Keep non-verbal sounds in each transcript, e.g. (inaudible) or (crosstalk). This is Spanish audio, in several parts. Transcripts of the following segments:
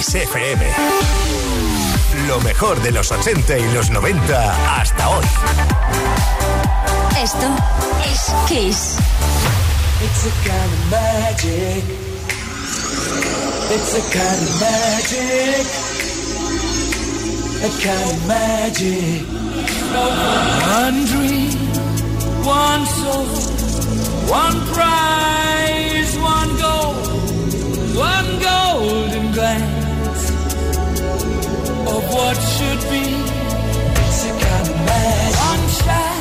Kiss FM. Lo mejor de los 80 y los 90 hasta hoy. Esto es Kiss. It's a kind of magic. It's a kind of magic. A kind of magic. One dream, one soul, one prize, one goal, one golden glance of what should be. It's a kind of magic. One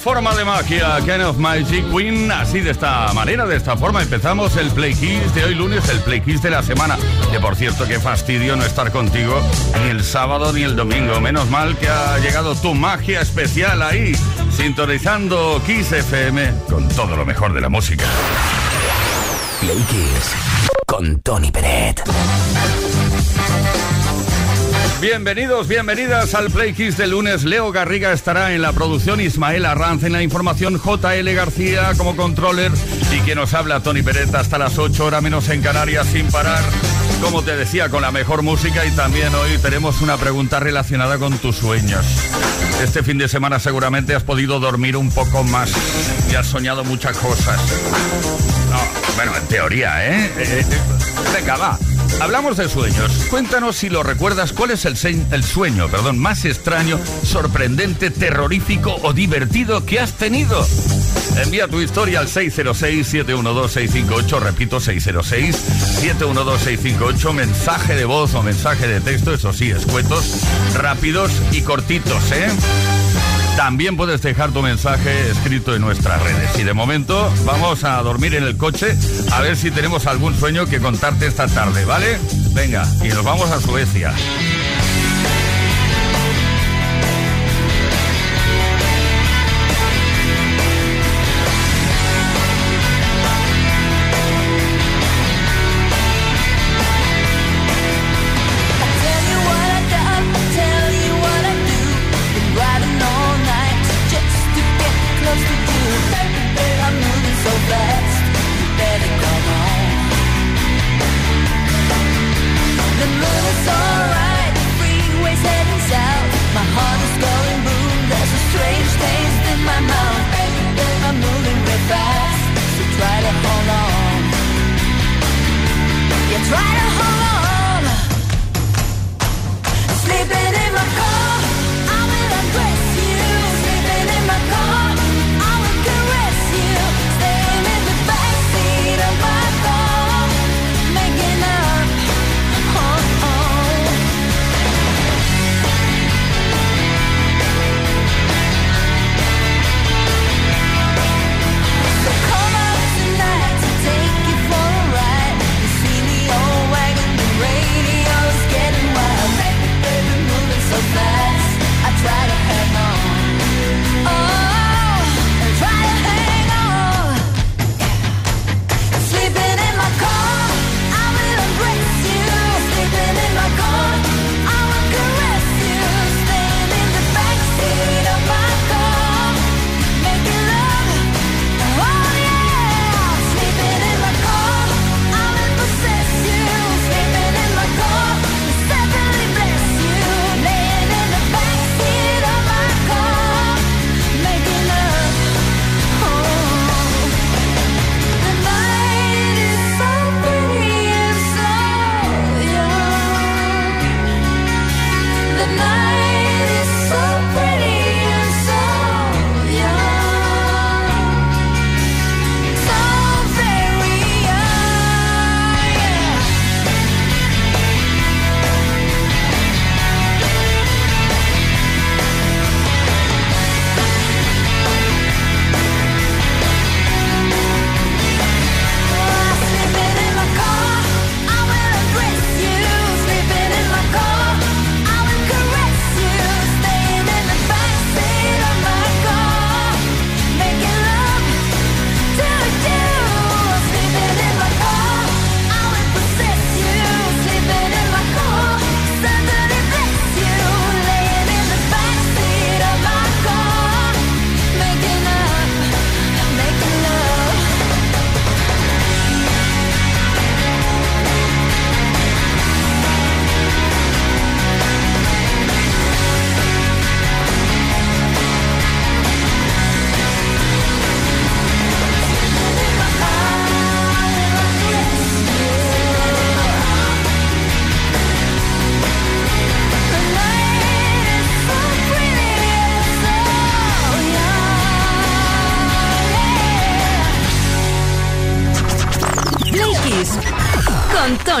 forma de magia, Kind of Magic Queen. Así de esta manera, de esta forma, empezamos el Play Kiss de hoy lunes, el Play Kiss de la semana. Que por cierto, qué fastidio no estar contigo ni el sábado ni el domingo. Menos mal que ha llegado tu magia especial ahí, sintonizando Kiss FM con todo lo mejor de la música. Play Kiss con Tony Peret. Bienvenidos, bienvenidas al Play Kiss de lunes. Leo Garriga estará en la producción, Ismael Arranz en la información, JL García como controller y quien nos habla Tony Peret hasta las 8 horas menos en Canarias sin parar. Como te decía, con la mejor música y también hoy tenemos una pregunta relacionada con tus sueños. Este fin de semana seguramente has podido dormir un poco más y has soñado muchas cosas. No, bueno, en teoría, ¿eh? eh, eh venga, va Hablamos de sueños. Cuéntanos si lo recuerdas, cuál es el, sueño perdón, más extraño, sorprendente, terrorífico o divertido que has tenido. Envía tu historia al 606-712-658, repito, 606-712-658, mensaje de voz o mensaje de texto, eso sí, escuetos, rápidos y cortitos, ¿eh? También puedes dejar tu mensaje escrito en nuestras redes. Y de momento vamos a dormir en el coche a ver si tenemos algún sueño que contarte esta tarde, ¿vale? Venga, y nos vamos a Suecia.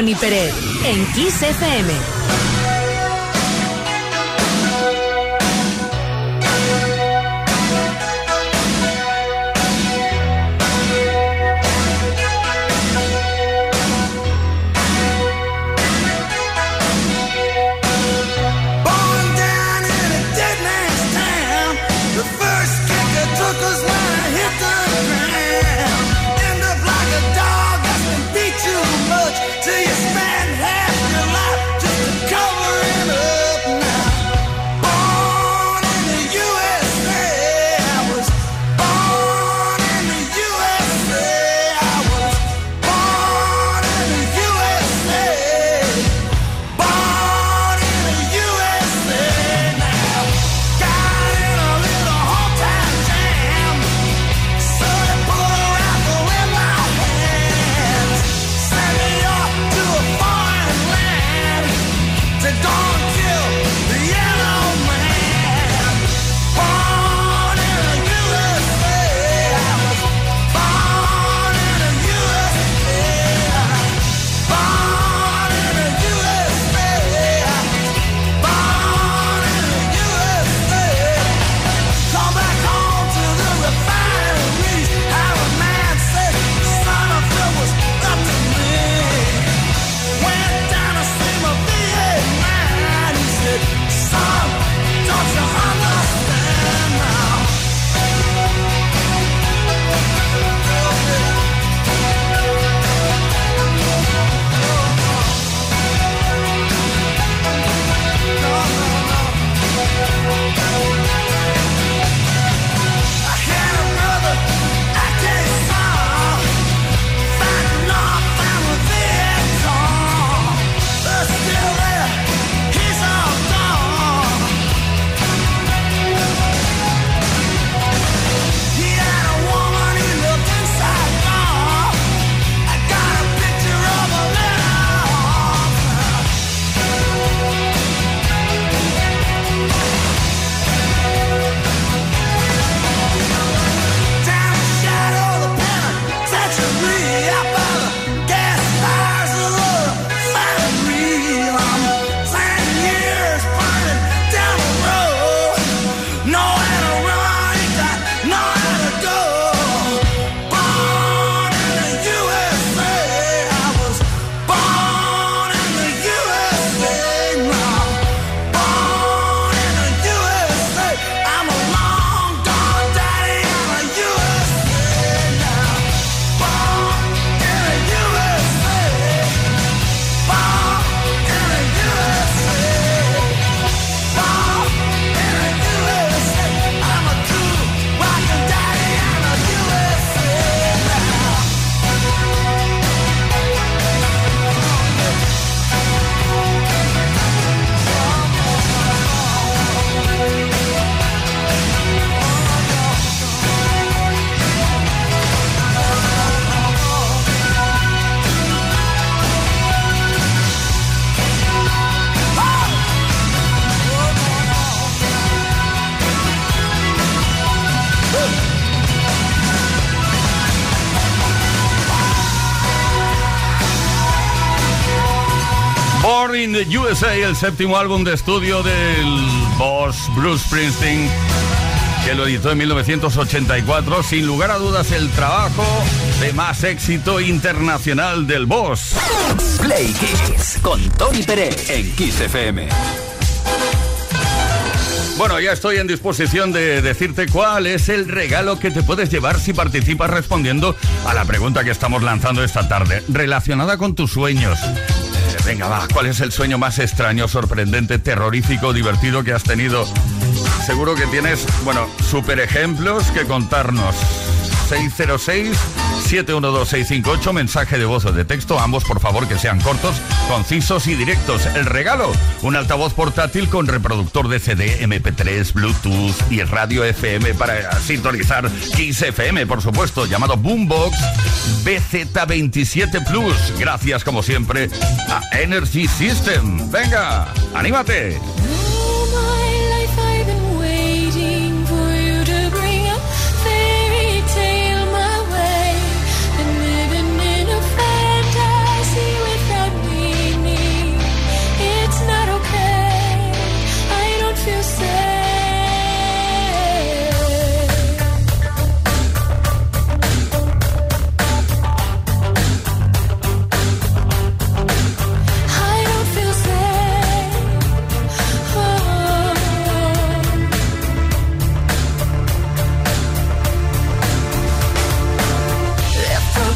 Tony Pérez en Kiss FM. El séptimo álbum de estudio del boss Bruce Springsteen, que lo editó en 1984. Sin lugar a dudas, el trabajo de más éxito internacional del boss. Play Kiss con Tony Pérez en Kiss FM. Bueno, ya estoy en disposición de decirte cuál es el regalo que te puedes llevar si participas respondiendo a la pregunta que estamos lanzando esta tarde, relacionada con tus sueños. Venga, va, ¿cuál es el sueño más extraño, sorprendente, terrorífico, divertido que has tenido? Seguro que tienes, bueno, super ejemplos que contarnos. 606 712658, mensaje de voz o de texto, ambos por favor que sean cortos, concisos y directos. El regalo, un altavoz portátil con reproductor de CD, MP3, Bluetooth y radio FM para sintonizar Kiss FM, por supuesto, llamado Boombox BZ27 Plus. Gracias como siempre a Energy System. Venga, anímate.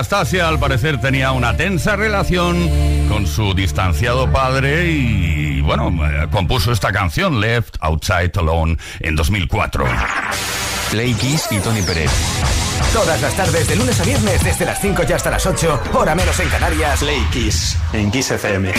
Al parecer tenía una tensa relación con su distanciado padre y bueno, eh, compuso esta canción, Left Outside Alone, en 2004. Play Kiss y Tony Pérez. Todas las tardes, de lunes a viernes, desde las 5 y hasta las 8, hora menos en Canarias. Play Kiss, en Kiss FM.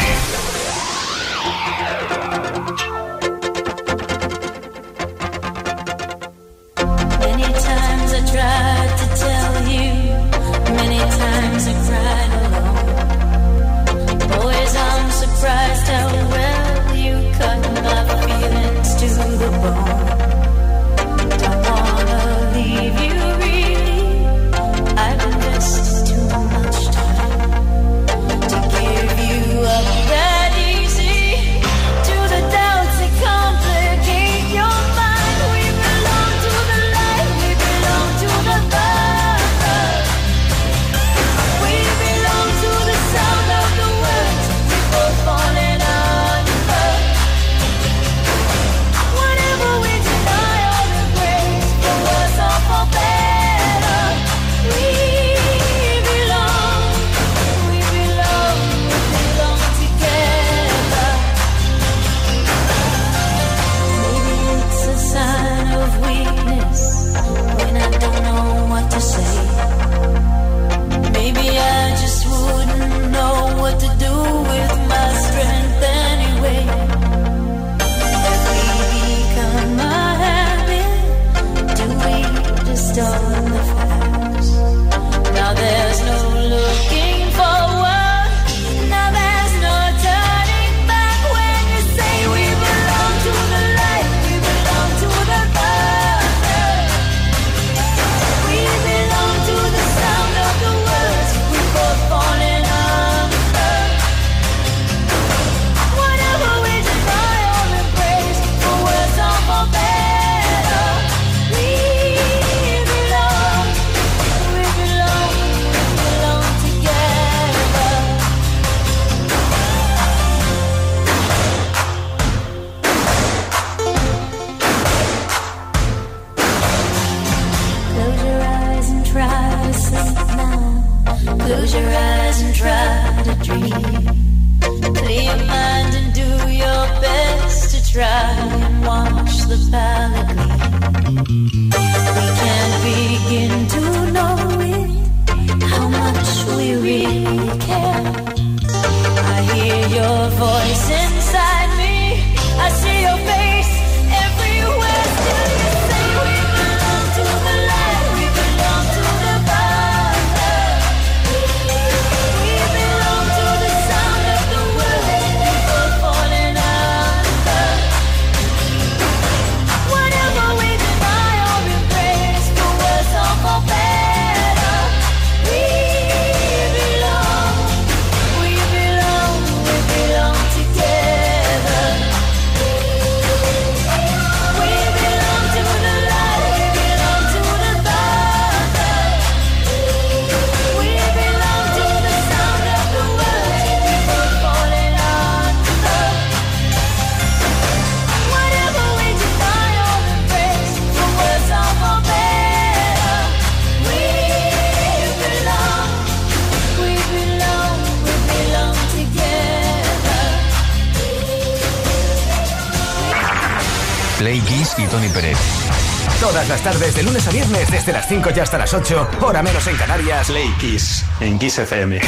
Las tardes, de lunes a viernes, desde las 5 y hasta las 8, hora menos en Canarias. Play Kiss, en Kiss FM.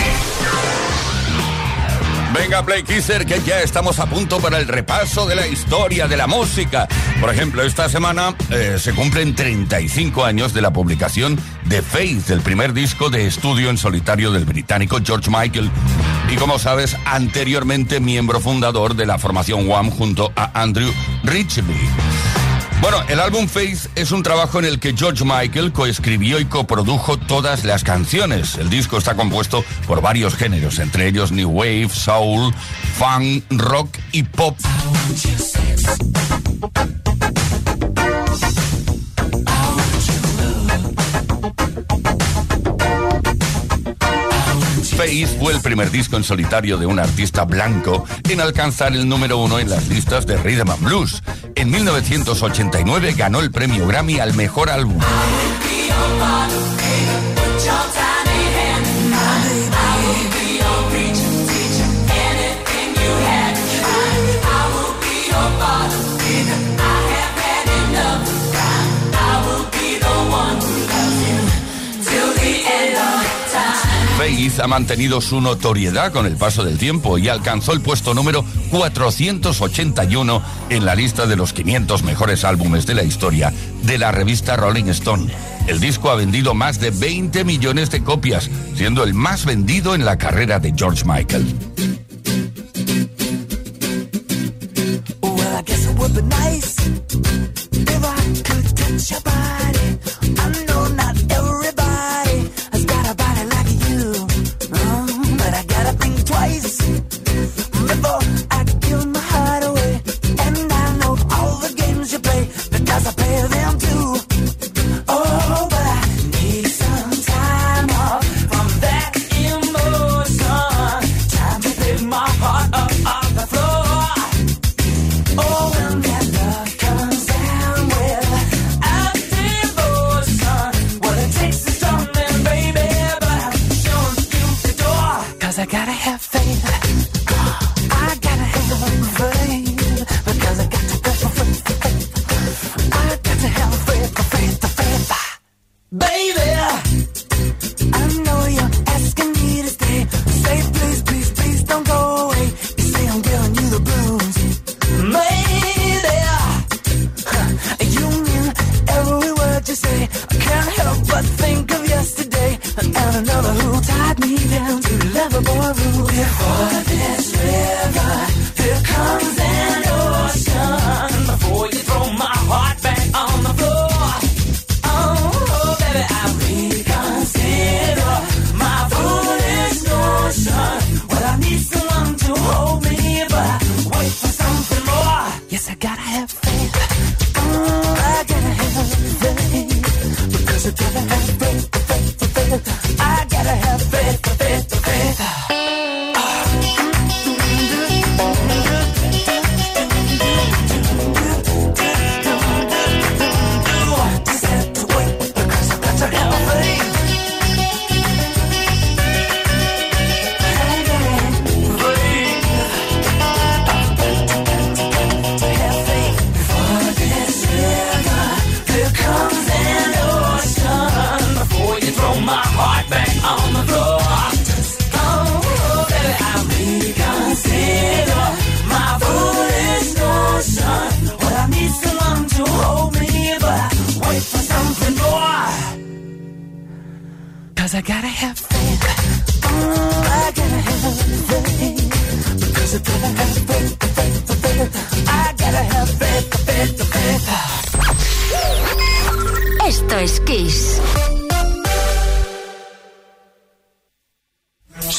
Venga, Play Kisser, que ya estamos a punto para el repaso de la historia de la música. Por ejemplo, esta semana eh, se cumplen 35 años de la publicación de Faith, el primer disco de estudio en solitario del británico George Michael. Y como sabes, anteriormente miembro fundador de la formación Wham junto a Andrew Ridgely. Bueno, el álbum Faith es un trabajo en el que George Michael coescribió y coprodujo todas las canciones. El disco está compuesto por varios géneros, entre ellos New Wave, Soul, Funk, Rock y Pop. Face fue el primer disco en solitario de un artista blanco en alcanzar el número uno en las listas de Rhythm and Blues. En 1989 ganó el premio Grammy al mejor álbum. Keith ha mantenido su notoriedad con el paso del tiempo y alcanzó el puesto número 481 en la lista de los 500 mejores álbumes de la historia de la revista Rolling Stone. El disco ha vendido más de 20 millones de copias, siendo el más vendido en la carrera de George Michael. baby.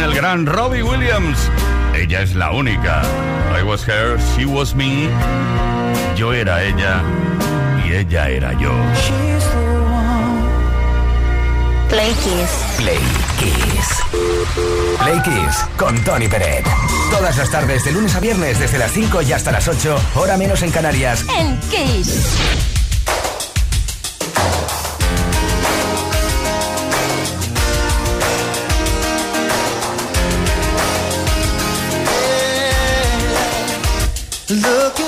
El gran Robbie Williams. Ella es la única. I was her, she was me. Yo era ella y ella era yo. Play Kiss. Play Kiss. Play Kiss con Tony Peret. Todas las tardes, de lunes a viernes, desde las 5 y hasta las 8, hora menos en Canarias. En Kiss. My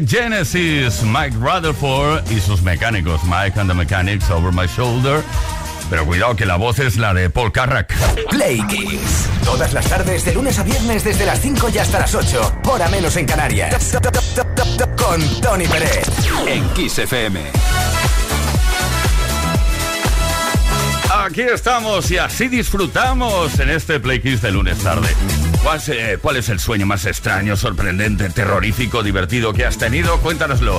Genesis, Mike Rutherford y sus mecánicos, Mike and the Mechanics Over My Shoulder. Pero cuidado que la voz es la de Paul Carrack. Play Kiss. Todas las tardes, de lunes a viernes, desde las 5 y hasta las 8. Hora menos en Canarias. Con Tony Pérez. En Kiss FM. Aquí estamos y así disfrutamos en este Play Kiss de lunes tarde. ¿Cuál, es el sueño más extraño, sorprendente, terrorífico, divertido que has tenido? Cuéntanoslo.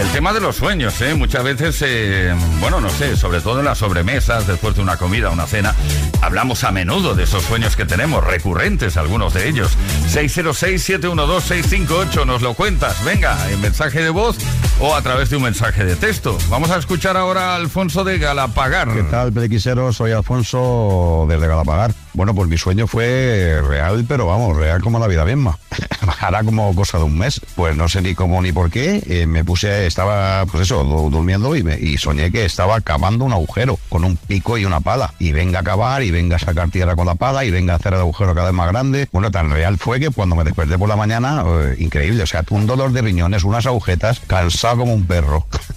El tema de los sueños, ¿eh? Muchas veces, eh, bueno, no sé, sobre todo en las sobremesas, después de una comida, una cena, hablamos a menudo de esos sueños que tenemos, recurrentes algunos de ellos. 606-712-658, nos lo cuentas. Venga, en mensaje de voz o a través de un mensaje de texto. Vamos a escuchar ahora a Alfonso de Galapagar. ¿Qué tal, Pelequisero? Soy Alfonso desde Galapagar. Bueno, pues mi sueño fue real, pero vamos, real como la vida misma. (laughs) Hará como cosa de un mes. Pues no sé ni cómo ni por qué. Eh, me puse, estaba, pues eso, durmiendo y, me, soñé que estaba cavando un agujero con un pico y una pala. Y venga a cavar y venga a sacar tierra con la pala y venga a hacer el agujero cada vez más grande. Bueno, tan real fue que cuando me desperté por la mañana, eh, increíble. O sea, un dolor de riñones, unas agujetas, cansado como un perro. (laughs)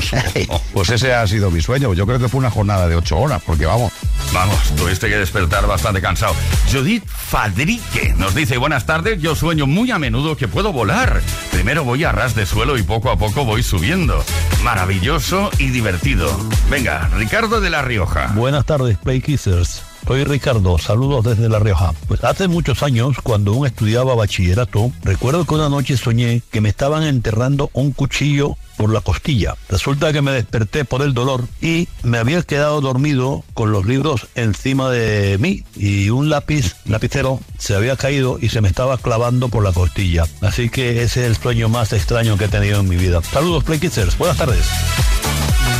(laughs) pues ese ha sido mi sueño. Yo creo que fue una jornada de ocho horas, porque vamos. Vamos, tuviste que despertar bastante cansado. Judith Fadrique nos dice, buenas tardes, yo sueño muy a menudo que puedo volar. Primero voy a ras de suelo y poco a poco voy subiendo. Maravilloso y divertido. Venga, Ricardo de La Rioja. Buenas tardes, Play Kissers. Soy Ricardo, saludos desde La Rioja. Pues hace muchos años, cuando aún estudiaba bachillerato, recuerdo que una noche soñé que me estaban enterrando un cuchillo por la costilla. Resulta que me desperté por el dolor y me había quedado dormido con los libros encima de mí y un lápiz, lapicero, se había caído y se me estaba clavando por la costilla. Así que ese es el sueño más extraño que he tenido en mi vida. Saludos, Play Buenas tardes.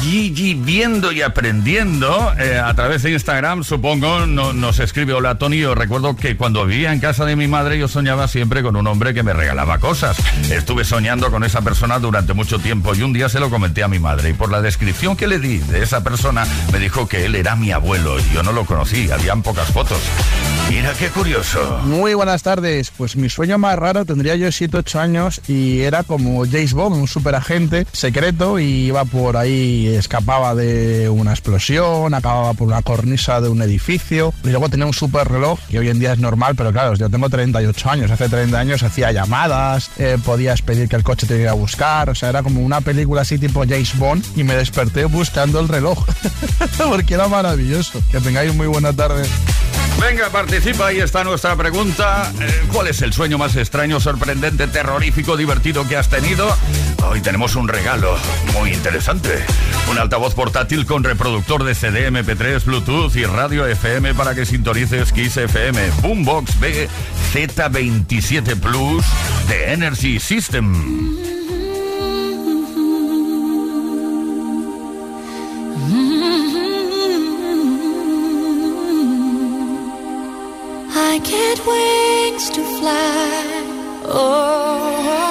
Gigi viendo y aprendiendo eh, a través de Instagram, supongo, nos escribe, hola Tony, yo recuerdo que cuando vivía en casa de mi madre yo soñaba siempre con un hombre que me regalaba cosas. Estuve soñando con esa persona durante mucho tiempo y un día se lo comenté a mi madre y por la descripción que le di de esa persona me dijo que él era mi abuelo y yo no lo conocí, habían pocas fotos. Mira qué curioso. Muy buenas tardes, pues mi sueño más raro tendría yo 7-8 años y era como James Bond, un superagente secreto y iba por ahí escapaba de una explosión, acababa por una cornisa de un edificio y luego tenía un super reloj que hoy en día es normal, pero claro, yo tengo 38 años, hace 30 años hacía llamadas, eh, podías pedir que el coche te iba a buscar, o sea, era como una película así tipo James Bond y me desperté buscando el reloj (laughs) porque era maravilloso. Que tengáis muy buena tarde. Venga, participa, ahí está nuestra pregunta. Eh, ¿Cuál es el sueño más extraño, sorprendente, terrorífico, divertido que has tenido? Hoy tenemos un regalo muy interesante. Un altavoz portátil con reproductor de CD, MP3, Bluetooth y radio FM para que sintonices Kiss FM. Boombox B Z27 Plus de Energy System. get wings to fly. Oh,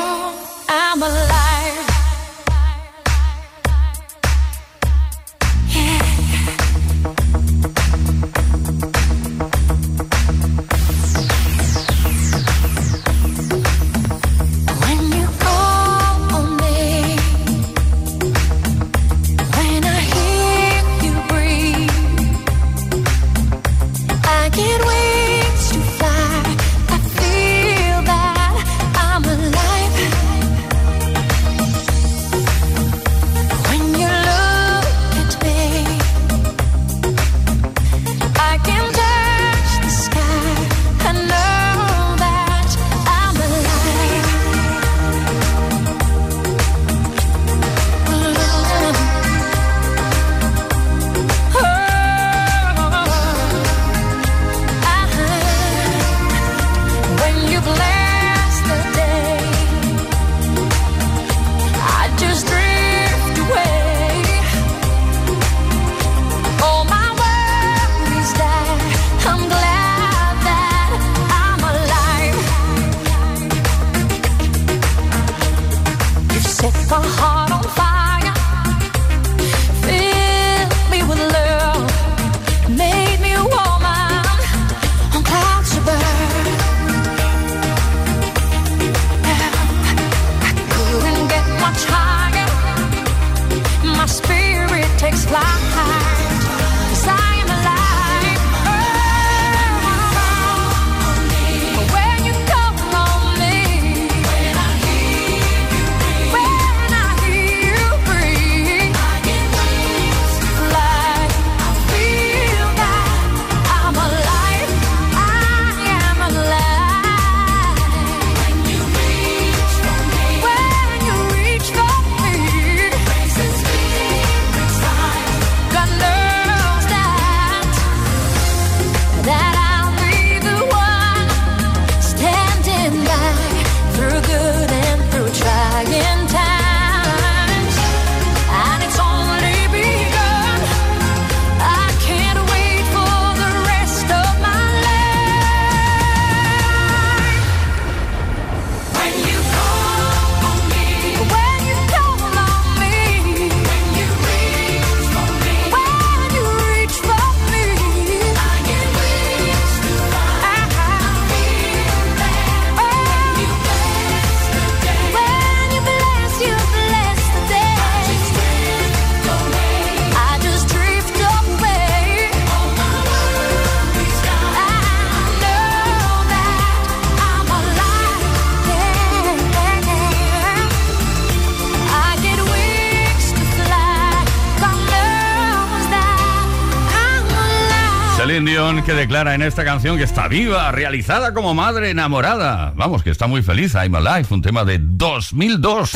que declara en esta canción que está viva, realizada como madre enamorada. Vamos, que está muy feliz. I'm Alive, un tema de 2002.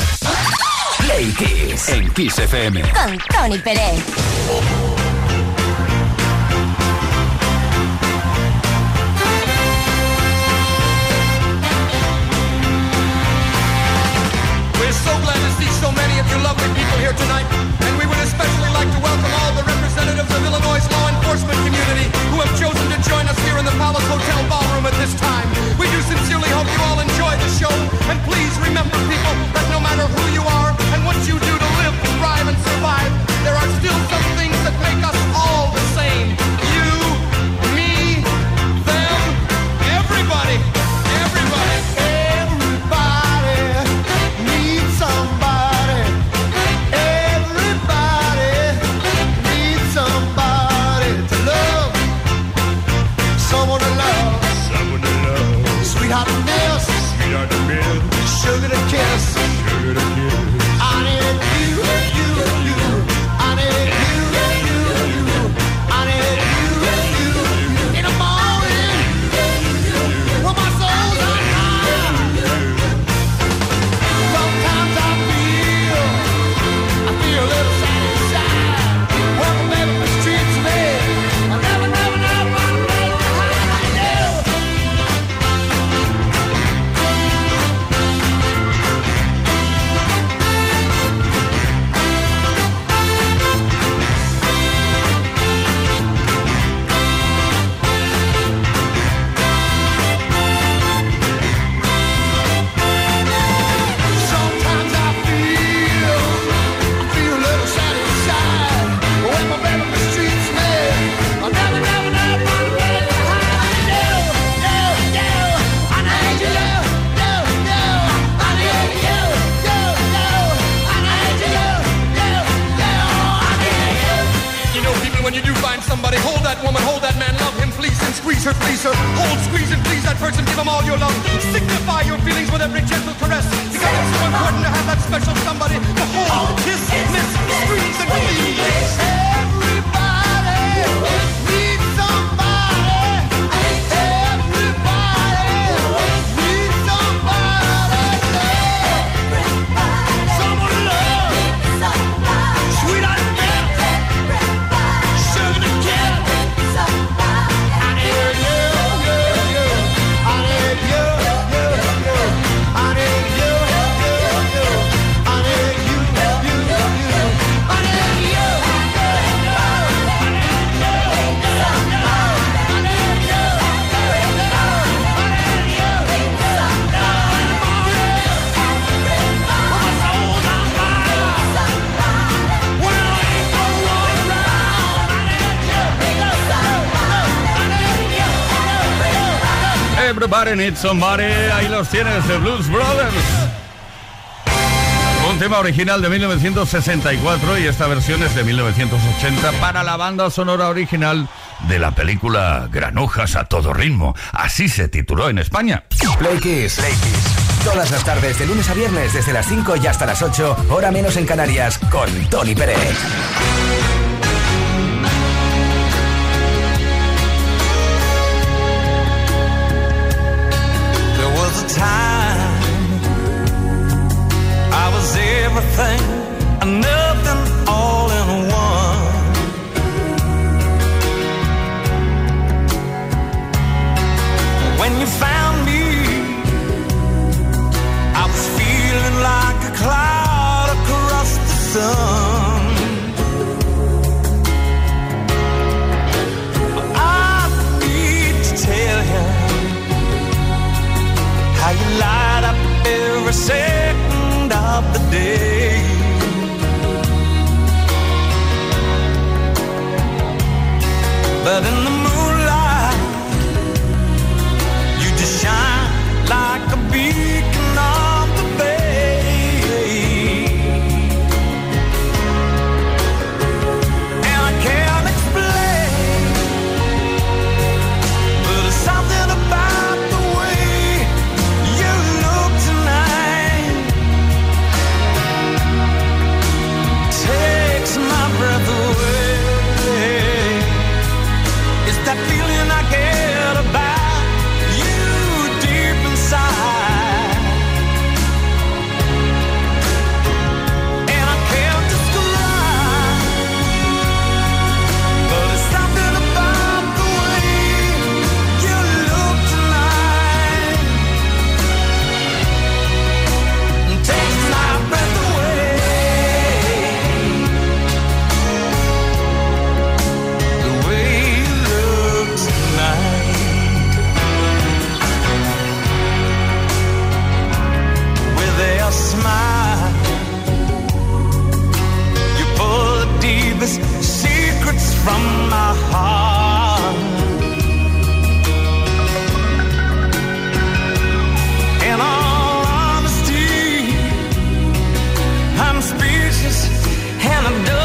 Play en Kiss FM. Con Tony Pérez. Somebody Need Somebody. Ahí los tienes, The Blues Brothers. Un tema original de 1964 y esta versión es de 1980 para la banda sonora original de la película Granujas a todo ritmo. Así se tituló en España. Play Kiss. Todas las tardes, de lunes a viernes, desde las 5 y hasta las 8, hora menos en Canarias, con Tony Pérez. everything I never And I'm done.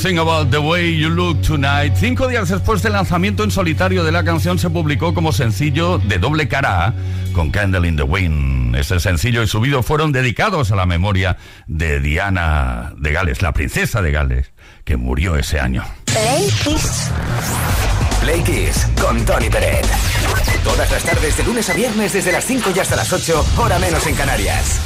Something About the Way You Look Tonight. Cinco días después del lanzamiento en solitario de la canción se publicó como sencillo de doble cara A con Candle in the Wind. Este sencillo y su video fueron dedicados a la memoria de Diana de Gales, la princesa de Gales, que murió ese año. Play Kiss. Play Kiss con Tony Peret. Todas las tardes de lunes a viernes desde las 5 y hasta las 8, hora menos en Canarias.